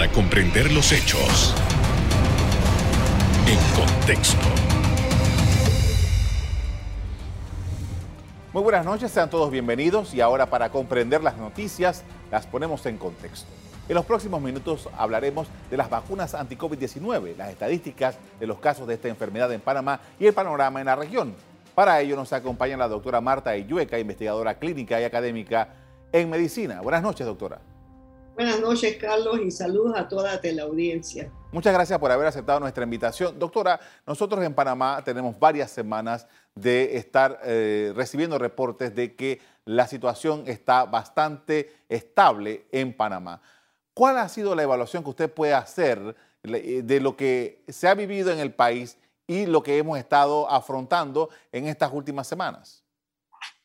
para comprender los hechos en contexto. Muy buenas noches, sean todos bienvenidos y ahora para comprender las noticias las ponemos en contexto. En los próximos minutos hablaremos de las vacunas anti-COVID-19, las estadísticas de los casos de esta enfermedad en Panamá y el panorama en la región. Para ello nos acompaña la doctora Marta Illueca, investigadora clínica y académica en medicina. Buenas noches, doctora. Buenas noches, Carlos, y saludos a toda la teleaudiencia. Muchas gracias por haber aceptado nuestra invitación. Doctora, nosotros en Panamá tenemos varias semanas de estar eh, recibiendo reportes de que la situación está bastante estable en Panamá. ¿Cuál ha sido la evaluación que usted puede hacer eh, de lo que se ha vivido en el país y lo que hemos estado afrontando en estas últimas semanas?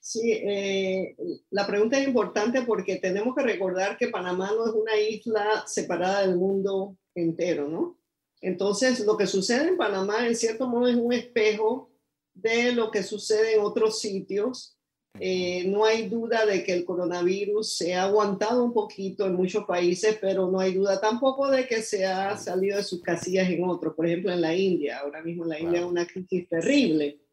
Sí, eh, la pregunta es importante porque tenemos que recordar que Panamá no es una isla separada del mundo entero, ¿no? Entonces, lo que sucede en Panamá, en cierto modo, es un espejo de lo que sucede en otros sitios. Eh, no hay duda de que el coronavirus se ha aguantado un poquito en muchos países, pero no hay duda tampoco de que se ha salido de sus casillas en otros. Por ejemplo, en la India, ahora mismo en la India hay una crisis terrible.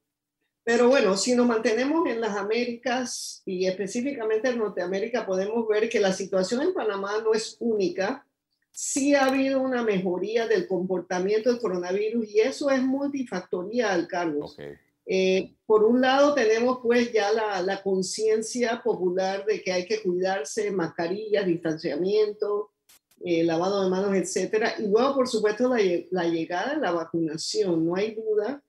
Pero bueno, si nos mantenemos en las Américas y específicamente en Norteamérica, podemos ver que la situación en Panamá no es única. Sí ha habido una mejoría del comportamiento del coronavirus y eso es multifactorial, Carlos. Eh, por un lado tenemos pues ya la, la conciencia popular de que hay que cuidarse, mascarillas, distanciamiento, eh, lavado de manos, etcétera. Y luego, por supuesto, la, la llegada de la vacunación. No hay duda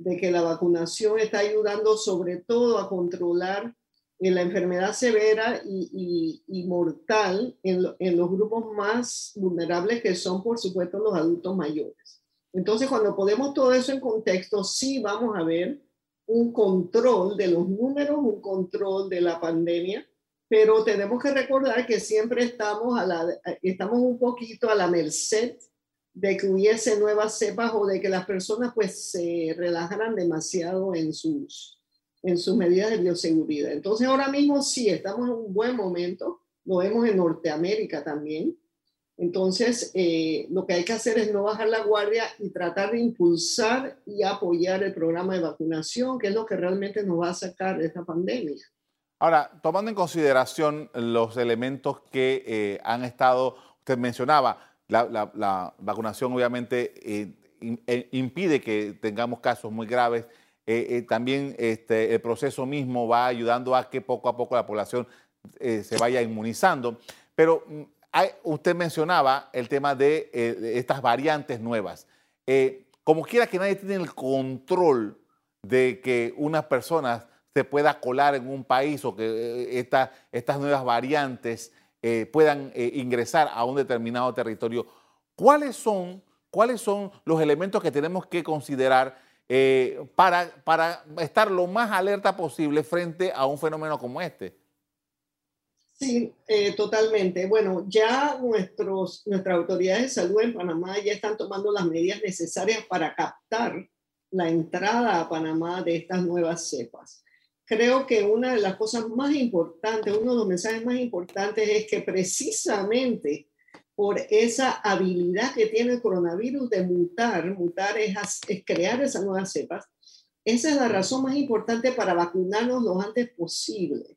de que la vacunación está ayudando sobre todo a controlar eh, la enfermedad severa y, y, mortal en, en, los grupos más vulnerables que son, por supuesto, los adultos mayores. Entonces, cuando ponemos todo eso en contexto, sí vamos a ver un control de los números, un control de la pandemia, pero tenemos que recordar que siempre estamos, a la, estamos un poquito a la merced de que hubiese nuevas cepas o de que las personas pues se relajaran demasiado en sus, en sus medidas de bioseguridad. Entonces ahora mismo sí, estamos en un buen momento, lo vemos en Norteamérica también. Entonces eh, lo que hay que hacer es no bajar la guardia y tratar de impulsar y apoyar el programa de vacunación, que es lo que realmente nos va a sacar de esta pandemia. Ahora, tomando en consideración los elementos que eh, han estado, usted mencionaba, la, vacunación obviamente eh, eh, impide que tengamos casos muy graves. Eh, también este, el proceso mismo va ayudando a que poco a poco la población se vaya inmunizando. Pero mm, usted mencionaba el tema de, estas variantes nuevas. como quiera que nadie tiene el control de que unas personas se pueda colar en un país o que estas nuevas variantes eh, puedan eh, ingresar a un determinado territorio. ¿Cuáles son, cuáles son los elementos que tenemos que considerar eh, para, para estar lo más alerta posible frente a un fenómeno como este? Sí, totalmente. Bueno, ya nuestros, nuestras autoridades de salud en Panamá ya están tomando las medidas necesarias para captar la entrada a Panamá de estas nuevas cepas creo que una de las cosas más importantes, uno de los mensajes más importantes es que precisamente por esa habilidad que tiene el coronavirus de mutar, mutar es, crear esas nuevas cepas, esa es la razón más importante para vacunarnos lo antes posible,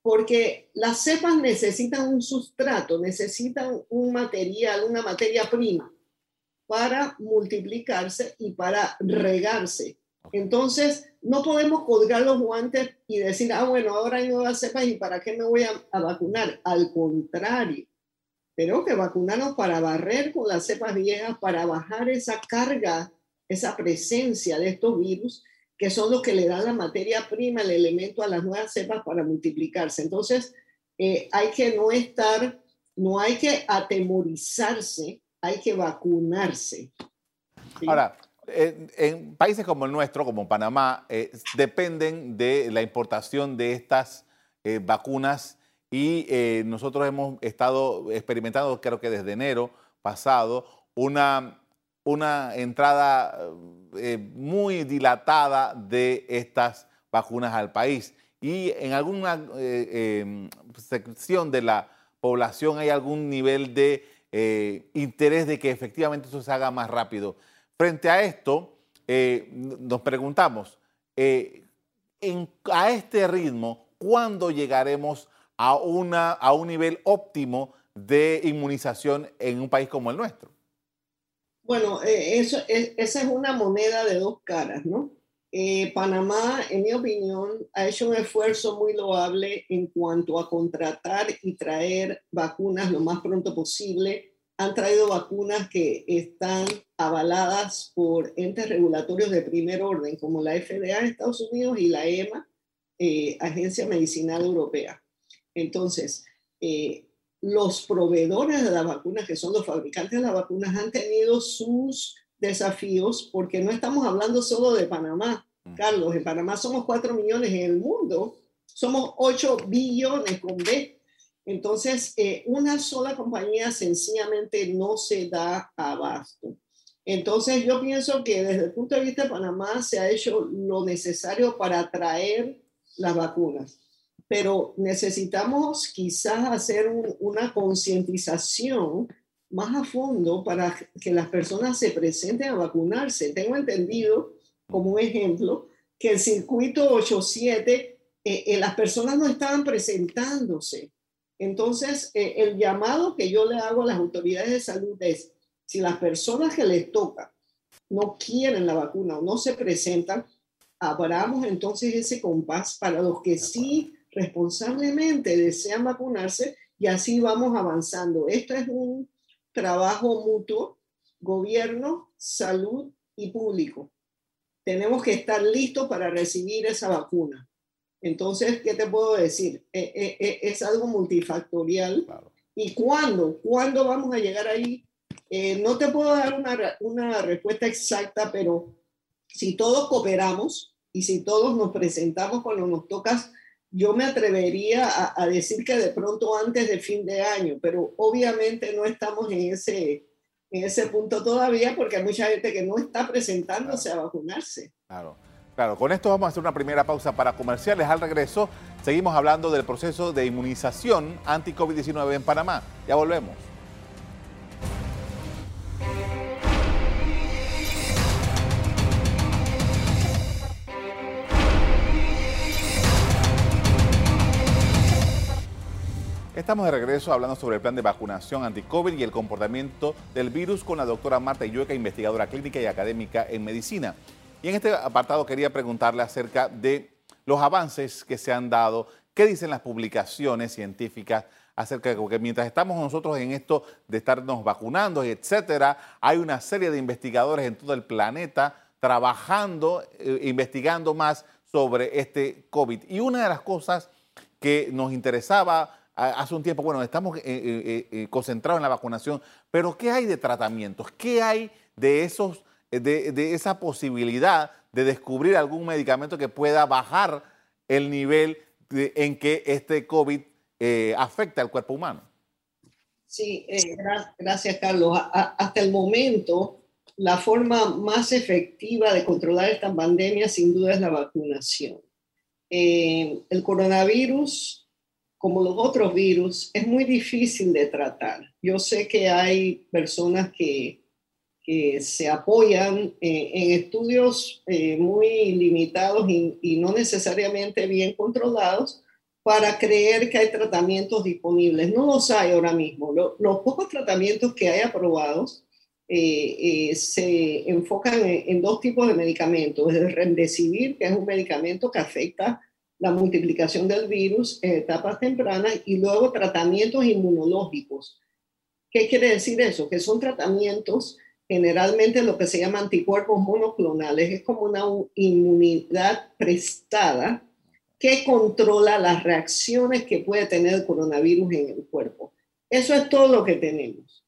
porque las cepas necesitan un sustrato, necesitan un material, una materia prima para multiplicarse y para regarse. Entonces, no podemos colgar los guantes y decir, ah, bueno, ahora hay nuevas cepas y para qué me voy a, vacunar. Al contrario, pero que vacunarnos para barrer con las cepas viejas, para bajar esa carga, esa presencia de estos virus, que son los que le dan la materia prima, el elemento a las nuevas cepas para multiplicarse. Entonces, eh, hay que no estar, no hay que atemorizarse, hay que vacunarse. Ahora, en, países como el nuestro, como Panamá, eh, dependen de la importación de estas eh, vacunas y eh, nosotros hemos estado experimentando, creo que desde enero pasado, una, una entrada muy dilatada de estas vacunas al país. Y en alguna em, sección de la población hay algún nivel de interés de que efectivamente eso se haga más rápido. Frente a esto, eh, nos preguntamos, eh, a este ritmo, ¿cuándo llegaremos a, un nivel óptimo de inmunización en un país como el nuestro? Bueno, eso, esa es una moneda de dos caras, ¿no? Eh, Panamá, en mi opinión, ha hecho un esfuerzo muy loable en cuanto a contratar y traer vacunas lo más pronto posible. Han traído vacunas que están avaladas por entes regulatorios de primer orden, como la FDA de Estados Unidos y la EMA, eh, Agencia Medicinal Europea. Entonces, eh, los proveedores de las vacunas, que son los fabricantes de las vacunas, han tenido sus desafíos porque no estamos hablando solo de Panamá. Carlos, en Panamá somos 4 millones en el mundo, somos 8 billones con B. Entonces, eh, una sola compañía sencillamente no se da abasto. Entonces, yo pienso que desde el punto de vista de Panamá se ha hecho lo necesario para atraer las vacunas, pero necesitamos quizás hacer una concientización más a fondo para que las personas se presenten a vacunarse. Tengo entendido, como un ejemplo, que el circuito 87, eh, eh, las personas no estaban presentándose. Entonces, eh, el llamado que yo le hago a las autoridades de salud es, si las personas que les toca no quieren la vacuna o no se presentan, abramos entonces ese compás para los que sí responsablemente desean vacunarse y así vamos avanzando. Esto es un trabajo mutuo, gobierno, salud y público. Tenemos que estar listos para recibir esa vacuna. Entonces, ¿qué te puedo decir? Eh, eh, eh, es algo multifactorial. ¿Y cuándo? ¿Cuándo vamos a llegar ahí? no te puedo dar una, una respuesta exacta, pero si todos cooperamos y si todos nos presentamos cuando nos tocas yo me atrevería a, decir que de pronto antes de fin de año, pero obviamente no estamos en ese, en ese punto todavía porque hay mucha gente que no está presentándose a vacunarse. Claro. Claro, con esto vamos a hacer una primera pausa para comerciales. Al regreso, seguimos hablando del proceso de inmunización anti-COVID-19 en Panamá. Ya volvemos. Estamos de regreso hablando sobre el plan de vacunación anti-COVID y el comportamiento del virus con la doctora Marta Illueca, investigadora clínica y académica en medicina. Y en este apartado quería preguntarle acerca de los avances que se han dado, qué dicen las publicaciones científicas acerca de que mientras estamos nosotros en esto de estarnos vacunando, etcétera, hay una serie de investigadores en todo el planeta trabajando, eh, investigando más sobre este COVID. Y una de las cosas que nos interesaba hace un tiempo, bueno, estamos eh, eh, concentrados en la vacunación, pero ¿qué hay de tratamientos? ¿Qué hay de, esos, de, esa posibilidad de descubrir algún medicamento que pueda bajar el nivel en que este COVID afecta al cuerpo humano? Sí, gracias Carlos. hasta el momento, la forma más efectiva de controlar esta pandemia sin duda es la vacunación. el coronavirus como los otros virus, es muy difícil de tratar. Yo sé que hay personas que, que se apoyan eh, en estudios eh, muy limitados y, no necesariamente bien controlados para creer que hay tratamientos disponibles. No los hay ahora mismo. los pocos tratamientos que hay aprobados eh, se enfocan en, en, dos tipos de medicamentos. El Remdesivir, que es un medicamento que afecta la multiplicación del virus en etapas tempranas y luego tratamientos inmunológicos. ¿Qué quiere decir eso? Que son tratamientos generalmente lo que se llama anticuerpos monoclonales, es como una inmunidad prestada que controla las reacciones que puede tener el coronavirus en el cuerpo. Eso es todo lo que tenemos.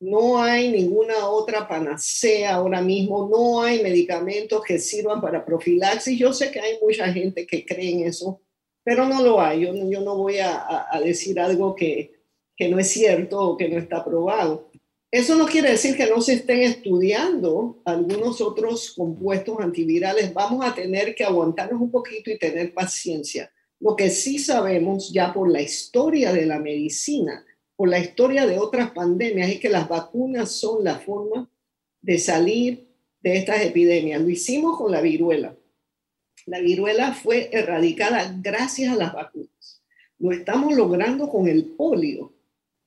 No hay ninguna otra panacea ahora mismo, no hay medicamentos que sirvan para profilaxis. Yo sé que hay mucha gente que cree en eso, pero no lo hay. Yo, yo no voy a, a decir algo que, que no es cierto o que no está probado. Eso no quiere decir que no se estén estudiando algunos otros compuestos antivirales. Vamos a tener que aguantarnos un poquito y tener paciencia. Lo que sí sabemos ya por la historia de la medicina por la historia de otras pandemias es que las vacunas son la forma de salir de estas epidemias. Lo hicimos con la viruela. La viruela fue erradicada gracias a las vacunas. Lo estamos logrando con el polio.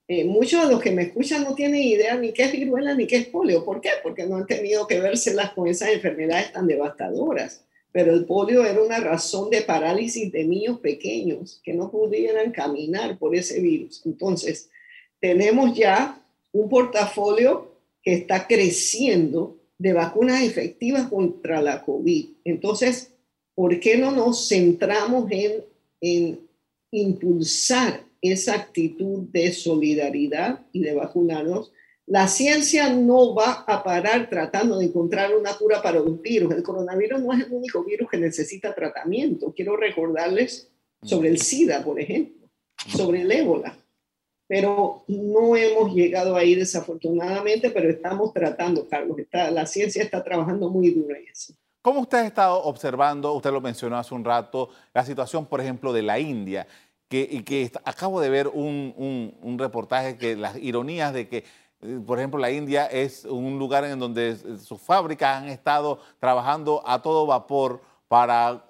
Eh, muchos de los que me escuchan no tienen idea ni qué es viruela ni qué es polio. ¿Por qué? Porque no han tenido que vérselas con esas enfermedades tan devastadoras. Pero el polio era una razón de parálisis de niños pequeños que no pudieran caminar por ese virus. Entonces, tenemos ya un portafolio que está creciendo de vacunas efectivas contra la COVID. Entonces, ¿por qué no nos centramos en, en impulsar esa actitud de solidaridad y de vacunarnos? La ciencia no va a parar tratando de encontrar una cura para un virus. El coronavirus no es el único virus que necesita tratamiento. Quiero recordarles sobre el SIDA, por ejemplo, sobre el ébola pero no hemos llegado ahí desafortunadamente, pero estamos tratando, Carlos. Está, la ciencia está trabajando muy duro en eso. ¿Cómo usted ha estado observando, usted lo mencionó hace un rato, la situación, por ejemplo, de la India? Que, y que acabo de ver un, reportaje que las ironías de que eh, por ejemplo, la India es un lugar en donde sus fábricas han estado trabajando a todo vapor para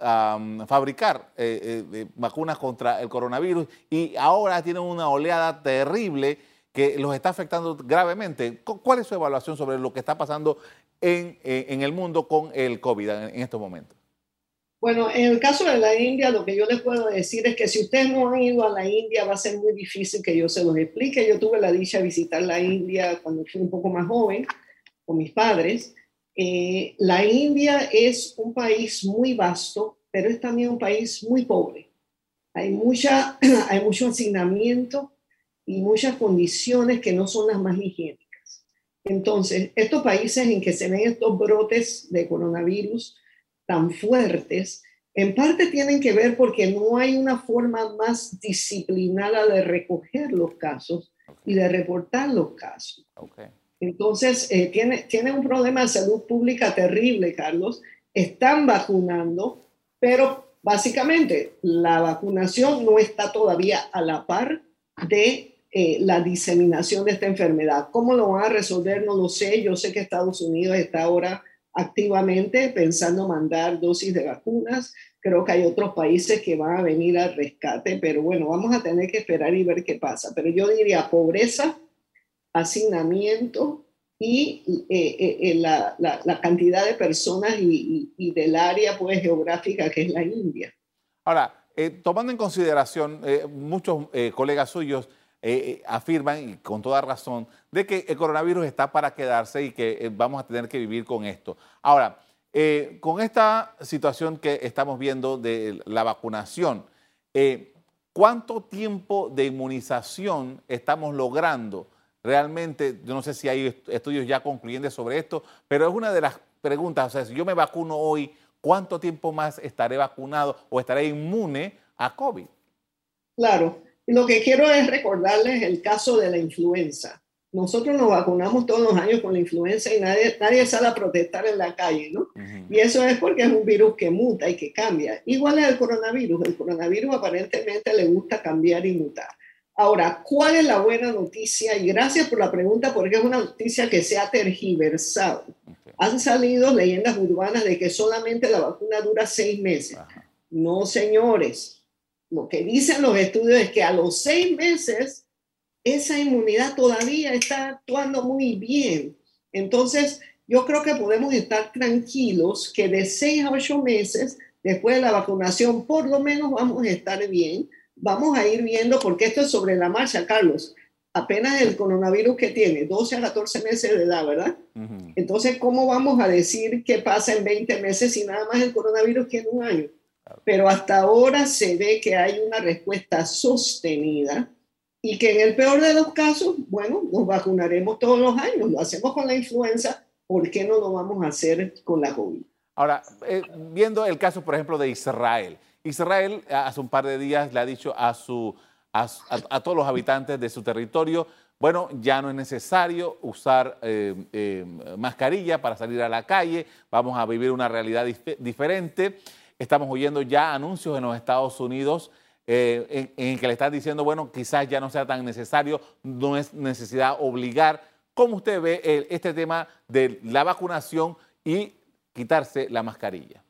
fabricar eh, eh, vacunas contra el coronavirus y ahora tienen una oleada terrible que los está afectando gravemente. ¿Cuál es su evaluación sobre lo que está pasando en el mundo con el COVID en, estos momentos? Bueno, en el caso de la India, lo que yo les puedo decir es que si ustedes no han ido a la India, va a ser muy difícil que yo se los explique. Yo tuve la dicha de visitar la India cuando fui un poco más joven con mis padres eh, la India es un país muy vasto, pero es también un país muy pobre. Hay, mucha, hay mucho hacinamiento y muchas condiciones que no son las más higiénicas. Entonces, estos países en que se ven estos brotes de coronavirus tan fuertes, en parte tienen que ver porque no hay una forma más disciplinada de recoger los casos y de reportar los casos. Okay. Entonces, eh, tiene, tiene un problema de salud pública terrible, Carlos. Están vacunando, pero básicamente la vacunación no está todavía a la par de eh, la diseminación de esta enfermedad. ¿Cómo lo van a resolver? No lo sé. Yo sé que Estados Unidos está ahora activamente pensando mandar dosis de vacunas. Creo que hay otros países que van a venir al rescate, pero bueno, vamos a tener que esperar y ver qué pasa. Pero yo diría pobreza, hacinamiento y eh, eh, eh, la, la, cantidad de personas y, y, del área pues, geográfica que es la India. Ahora, tomando en consideración, muchos colegas suyos afirman, y con toda razón, de que el coronavirus está para quedarse y que vamos a tener que vivir con esto. Ahora, con esta situación que estamos viendo de la vacunación, ¿cuánto tiempo de inmunización estamos logrando? Realmente, yo no sé si hay estudios ya concluyentes sobre esto, pero es una de las preguntas, o sea, si yo me vacuno hoy, ¿cuánto tiempo más estaré vacunado o estaré inmune a COVID? Claro, lo que quiero es recordarles el caso de la influenza. Nosotros nos vacunamos todos los años con la influenza y nadie, nadie sale a protestar en la calle, ¿no? Y eso es porque es un virus que muta y que cambia. Igual es el coronavirus. El coronavirus aparentemente le gusta cambiar y mutar. Ahora, ¿cuál es la buena noticia? Y gracias por la pregunta, porque es una noticia que se ha tergiversado. Han salido leyendas urbanas de que solamente la vacuna dura seis meses. No, señores. Lo que dicen los estudios es que a los seis meses esa inmunidad todavía está actuando muy bien. Entonces, yo creo que podemos estar tranquilos que de seis a ocho meses después de la vacunación, por lo menos vamos a estar bien vamos a ir viendo, porque esto es sobre la marcha, Carlos. Apenas el coronavirus que tiene, 12 a 14 meses de edad, ¿verdad? Entonces, ¿cómo vamos a decir qué pasa en 20 meses si nada más el coronavirus tiene un año? Pero hasta ahora se ve que hay una respuesta sostenida y que en el peor de los casos, bueno, nos vacunaremos todos los años, lo hacemos con la influenza, ¿por qué no lo vamos a hacer con la COVID? Ahora, eh, viendo el caso, por ejemplo, de Israel, Israel hace un par de días le ha dicho a, su, a, todos los habitantes de su territorio, bueno, ya no es necesario usar eh, eh, mascarilla para salir a la calle, vamos a vivir una realidad diferente. Estamos oyendo ya anuncios en los Estados Unidos eh, en, que le están diciendo, bueno, quizás ya no sea tan necesario, no es necesidad obligar. ¿Cómo usted ve este tema de la vacunación y quitarse la mascarilla?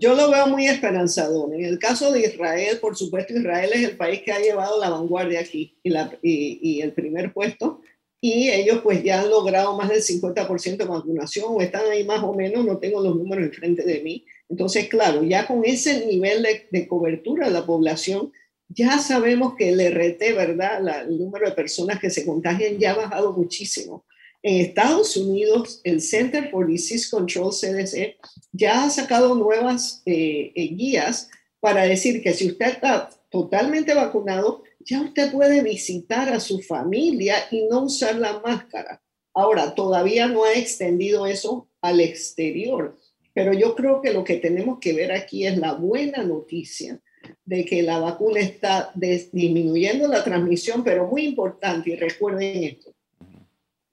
Yo lo veo muy esperanzador. En el caso de Israel, por supuesto, Israel es el país que ha llevado la vanguardia aquí y, la, y, el primer puesto. Y ellos pues ya han logrado más del 50% de vacunación o están ahí más o menos, no tengo los números enfrente de mí. Entonces, claro, ya con ese nivel de, cobertura de la población, ya sabemos que el RT, ¿verdad? el número de personas que se contagian ya ha bajado muchísimo. En Estados Unidos, el Center for Disease Control, CDC, ya ha sacado nuevas eh, eh, guías para decir que si usted está totalmente vacunado, ya usted puede visitar a su familia y no usar la máscara. Ahora, todavía no ha extendido eso al exterior, pero yo creo que lo que tenemos que ver aquí es la buena noticia de que la vacuna está disminuyendo la transmisión, pero muy importante, y recuerden esto,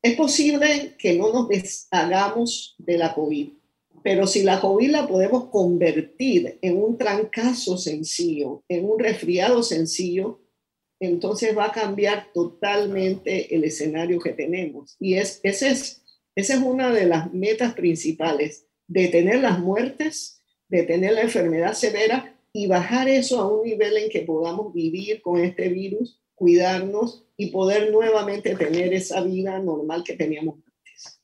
es posible que no nos deshagamos de la COVID, pero si la COVID la podemos convertir en un trancazo sencillo, en un resfriado sencillo, entonces va a cambiar totalmente el escenario que tenemos. Y es, ese es, esa es una de las metas principales, detener las muertes, detener la enfermedad severa y bajar eso a un nivel en que podamos vivir con este virus, cuidarnos y poder nuevamente tener esa vida normal que teníamos antes.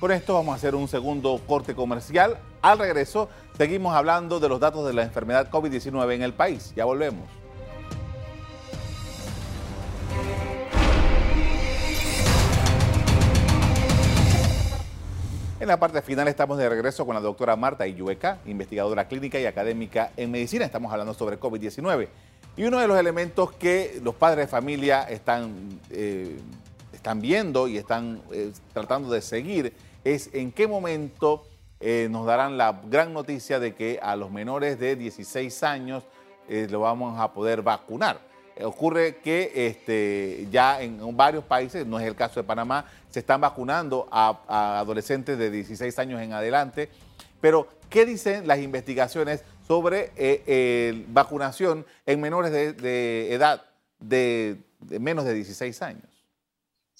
Por esto vamos a hacer un segundo corte comercial. Al regreso seguimos hablando de los datos de la enfermedad COVID-19 en el país. Ya volvemos. En la parte final estamos de regreso con la doctora Marta Iyueca, investigadora clínica y académica en medicina. Estamos hablando sobre COVID-19. Y uno de los elementos que los padres de familia están, eh, están viendo y están eh, tratando de seguir es en qué momento eh, nos darán la gran noticia de que a los menores de 16 años lo vamos a poder vacunar. Ocurre que este, ya en varios países, no es el caso de Panamá, se están vacunando a, adolescentes de 16 años en adelante. Pero, ¿qué dicen las investigaciones sobre eh, vacunación en menores de, edad de, menos de 16 años.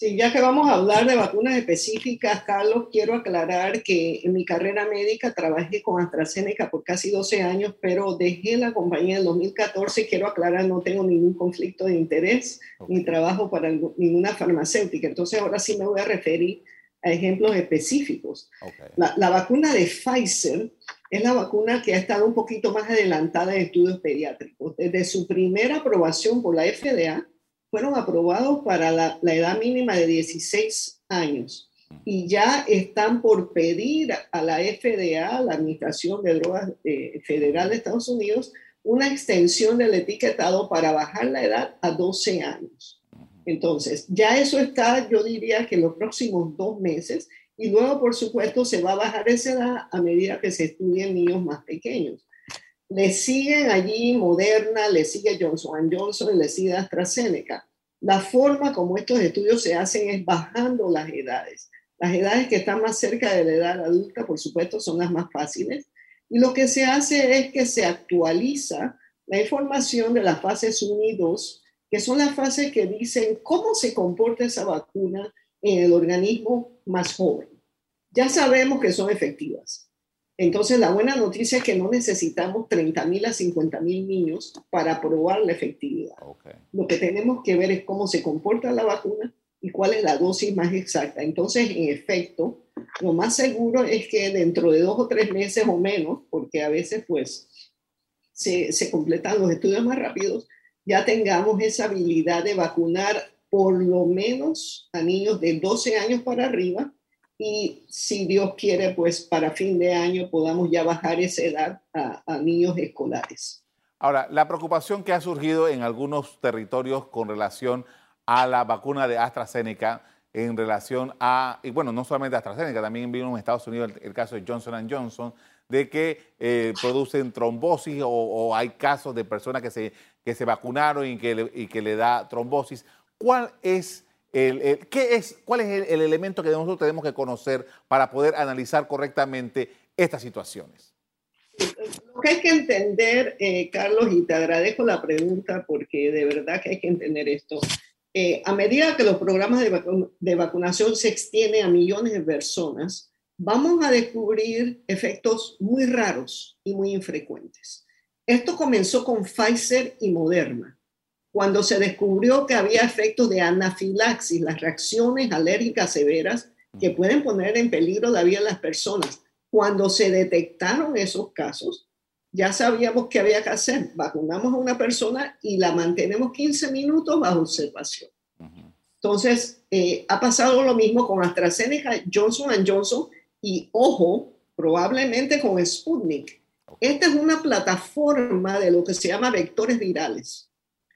Sí, ya que vamos a hablar de vacunas específicas, Carlos, quiero aclarar que en mi carrera médica trabajé con AstraZeneca por casi 12 años, pero dejé la compañía en 2014. Quiero aclarar, no tengo ningún conflicto de interés ni trabajo para ninguna farmacéutica. Entonces, ahora sí me voy a referir a ejemplos específicos. La, la, vacuna de Pfizer es la vacuna que ha estado un poquito más adelantada en estudios pediátricos. Desde su primera aprobación por la FDA, fueron aprobados para la, edad mínima de 16 años y ya están por pedir a la FDA, la Administración de Drogas eh, Federal de Estados Unidos, una extensión del etiquetado para bajar la edad a 12 años. Entonces, ya eso está, yo diría que en los próximos dos meses y luego, por supuesto, se va a bajar esa edad a medida que se estudien niños más pequeños. Le siguen allí Moderna, le sigue Johnson Johnson y le sigue AstraZeneca. La forma como estos estudios se hacen es bajando las edades. Las edades que están más cerca de la edad adulta, por supuesto, son las más fáciles. Y lo que se hace es que se actualiza la información de las fases 1 y 2, que son las fases que dicen cómo se comporta esa vacuna en el organismo más joven. Ya sabemos que son efectivas. Entonces, la buena noticia es que no necesitamos 30.000 a 50.000 niños para probar la efectividad. Lo que tenemos que ver es cómo se comporta la vacuna y cuál es la dosis más exacta. Entonces, en efecto, lo más seguro es que dentro de dos o tres meses o menos, porque a veces pues se, se completan los estudios más rápidos, ya tengamos esa habilidad de vacunar por lo menos a niños de 12 años para arriba y si Dios quiere, pues para fin de año podamos ya bajar esa edad a, niños escolares. Ahora, la preocupación que ha surgido en algunos territorios con relación a la vacuna de AstraZeneca, en relación a, y bueno, no solamente AstraZeneca, también vino en Estados Unidos el, caso de Johnson Johnson, de que eh, producen trombosis o, hay casos de personas que se, que se vacunaron y que, y que le da trombosis. ¿Cuál es el, ¿qué es, ¿Cuál es el, elemento que nosotros tenemos que conocer para poder analizar correctamente estas situaciones? Lo que hay que entender, eh, Carlos, y te agradezco la pregunta porque de verdad que hay que entender esto. Eh, a medida que los programas de, de vacunación se extienden a millones de personas, vamos a descubrir efectos muy raros y muy infrecuentes. Esto comenzó con Pfizer y Moderna, cuando se descubrió que había efectos de anafilaxis, las reacciones alérgicas severas que pueden poner en peligro la vida de las personas. Cuando se detectaron esos casos, ya sabíamos qué había que hacer. Vacunamos a una persona y la mantenemos 15 minutos bajo observación. Entonces, eh, ha pasado lo mismo con AstraZeneca, Johnson Johnson y, ojo, probablemente con Sputnik. Esta es una plataforma de lo que se llama vectores virales.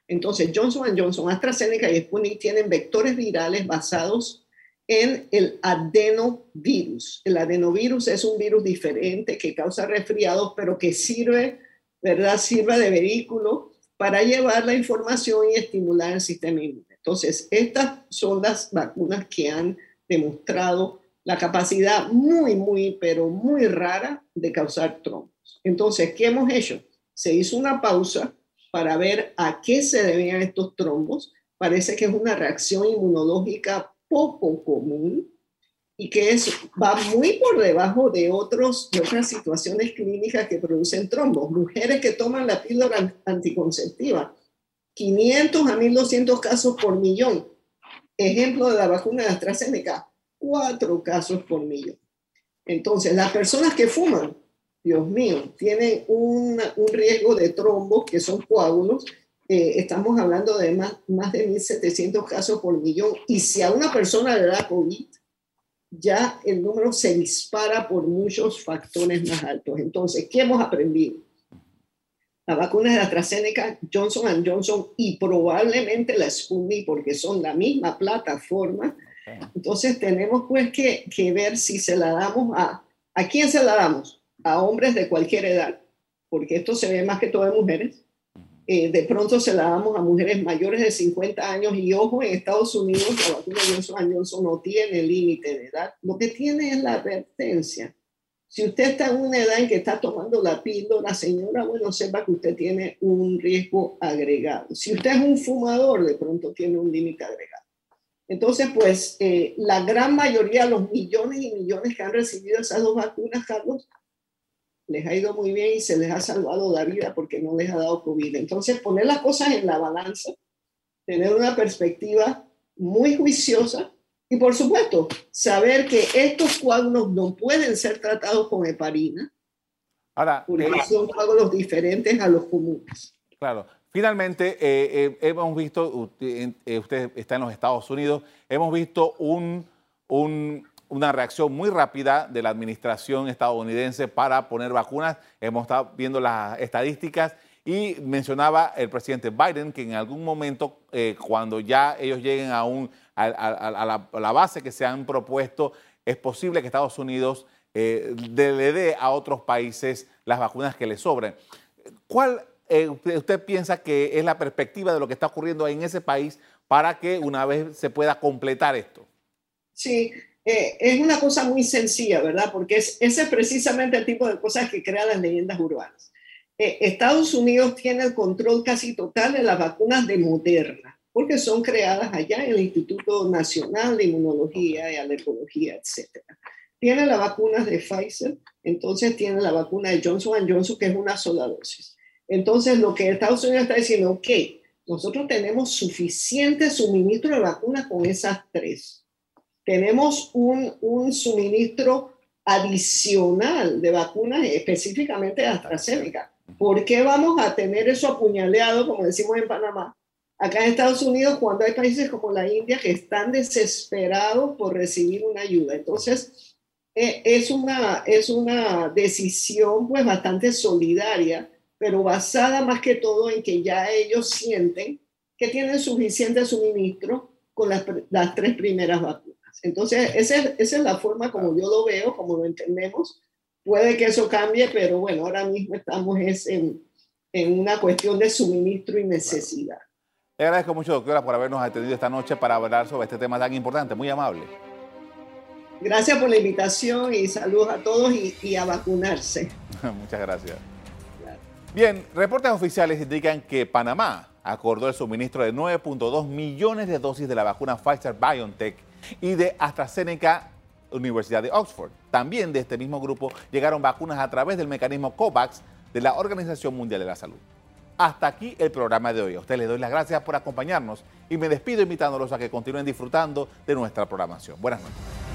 Entonces, Johnson Johnson, AstraZeneca y Sputnik tienen vectores virales basados en el adenovirus. El adenovirus es un virus diferente que causa resfriados, pero que sirve, ¿verdad? Sirve de vehículo para llevar la información y estimular el sistema inmune. Entonces, estas son las vacunas que han demostrado la capacidad muy, muy, pero muy rara de causar trombos. Entonces, ¿qué hemos hecho? Se hizo una pausa para ver a qué se debían estos trombos. Parece que es una reacción inmunológica poco común y que es, va muy por debajo de, otros, de otras situaciones clínicas que producen trombos. Mujeres que toman la píldora anticonceptiva, 500 a 1200 casos por millón. Ejemplo de la vacuna de AstraZeneca, cuatro casos por millón. Entonces, las personas que fuman, Dios mío, tienen un riesgo de trombos, que son coágulos, eh, estamos hablando de más, más de 1.700 casos por millón. Y si a una persona le da COVID, ya el número se dispara por muchos factores más altos. Entonces, ¿qué hemos aprendido? La vacuna de AstraZeneca, Johnson Johnson y probablemente la Sputnik, porque son la misma plataforma. Entonces, tenemos pues que, que ver si se la damos a... ¿A quién se la damos? A hombres de cualquier edad, porque esto se ve más que todo en mujeres eh, de pronto se la damos a mujeres mayores de 50 años y ojo, en Estados Unidos la vacuna Johnson Johnson no tiene límite de edad, lo que tiene es la advertencia. Si usted está en una edad en que está tomando la píldora, señora, bueno, sepa que usted tiene un riesgo agregado. Si usted es un fumador, de pronto tiene un límite agregado. Entonces, pues eh, la gran mayoría, los millones y millones que han recibido esas dos vacunas, Carlos, les ha ido muy bien y se les ha salvado la vida porque no les ha dado COVID. Entonces, poner las cosas en la balanza, tener una perspectiva muy juiciosa y, por supuesto, saber que estos coágulos no pueden ser tratados con heparina. Ahora, porque eh, son coágulos diferentes a los comunes. Claro. Finalmente, eh, eh, hemos visto, usted está en los Estados Unidos, hemos visto un, un una reacción muy rápida de la administración estadounidense para poner vacunas. Hemos estado viendo las estadísticas y mencionaba el presidente Biden que en algún momento, eh, cuando ya ellos lleguen a, un, a, la, base que se han propuesto, es posible que Estados Unidos eh, le dé a otros países las vacunas que le sobren. ¿Cuál eh, usted piensa que es la perspectiva de lo que está ocurriendo en ese país para que una vez se pueda completar esto? Sí, eh, es una cosa muy sencilla, ¿verdad? Porque es, ese es precisamente el tipo de cosas que crean las leyendas urbanas. Eh, Estados Unidos tiene el control casi total de las vacunas de Moderna, porque son creadas allá en el Instituto Nacional de Inmunología y Alergología, etc. Tiene las vacunas de Pfizer, entonces tiene la vacuna de Johnson Johnson, que es una sola dosis. Entonces, lo que Estados Unidos está diciendo, ok, nosotros tenemos suficiente suministro de vacunas con esas tres tenemos un, suministro adicional de vacunas, específicamente de AstraZeneca. ¿Por qué vamos a tener eso apuñaleado, como decimos en Panamá, acá en Estados Unidos, cuando hay países como la India que están desesperados por recibir una ayuda? Entonces, e, es una, es una decisión pues bastante solidaria, pero basada más que todo en que ya ellos sienten que tienen suficiente suministro con las, las tres primeras vacunas. Entonces, esa es, la forma como yo lo veo, como lo entendemos. Puede que eso cambie, pero bueno, ahora mismo estamos en, una cuestión de suministro y necesidad. Le agradezco mucho, doctora, por habernos atendido esta noche para hablar sobre este tema tan importante, muy amable. Gracias por la invitación y saludos a todos y, y a vacunarse. Muchas gracias. Bien, reportes oficiales indican que Panamá acordó el suministro de 9.2 millones de dosis de la vacuna Pfizer BioNTech y de AstraZeneca Universidad de Oxford. También de este mismo grupo llegaron vacunas a través del mecanismo COVAX de la Organización Mundial de la Salud. Hasta aquí el programa de hoy. A ustedes les doy las gracias por acompañarnos y me despido invitándolos a que continúen disfrutando de nuestra programación. Buenas noches.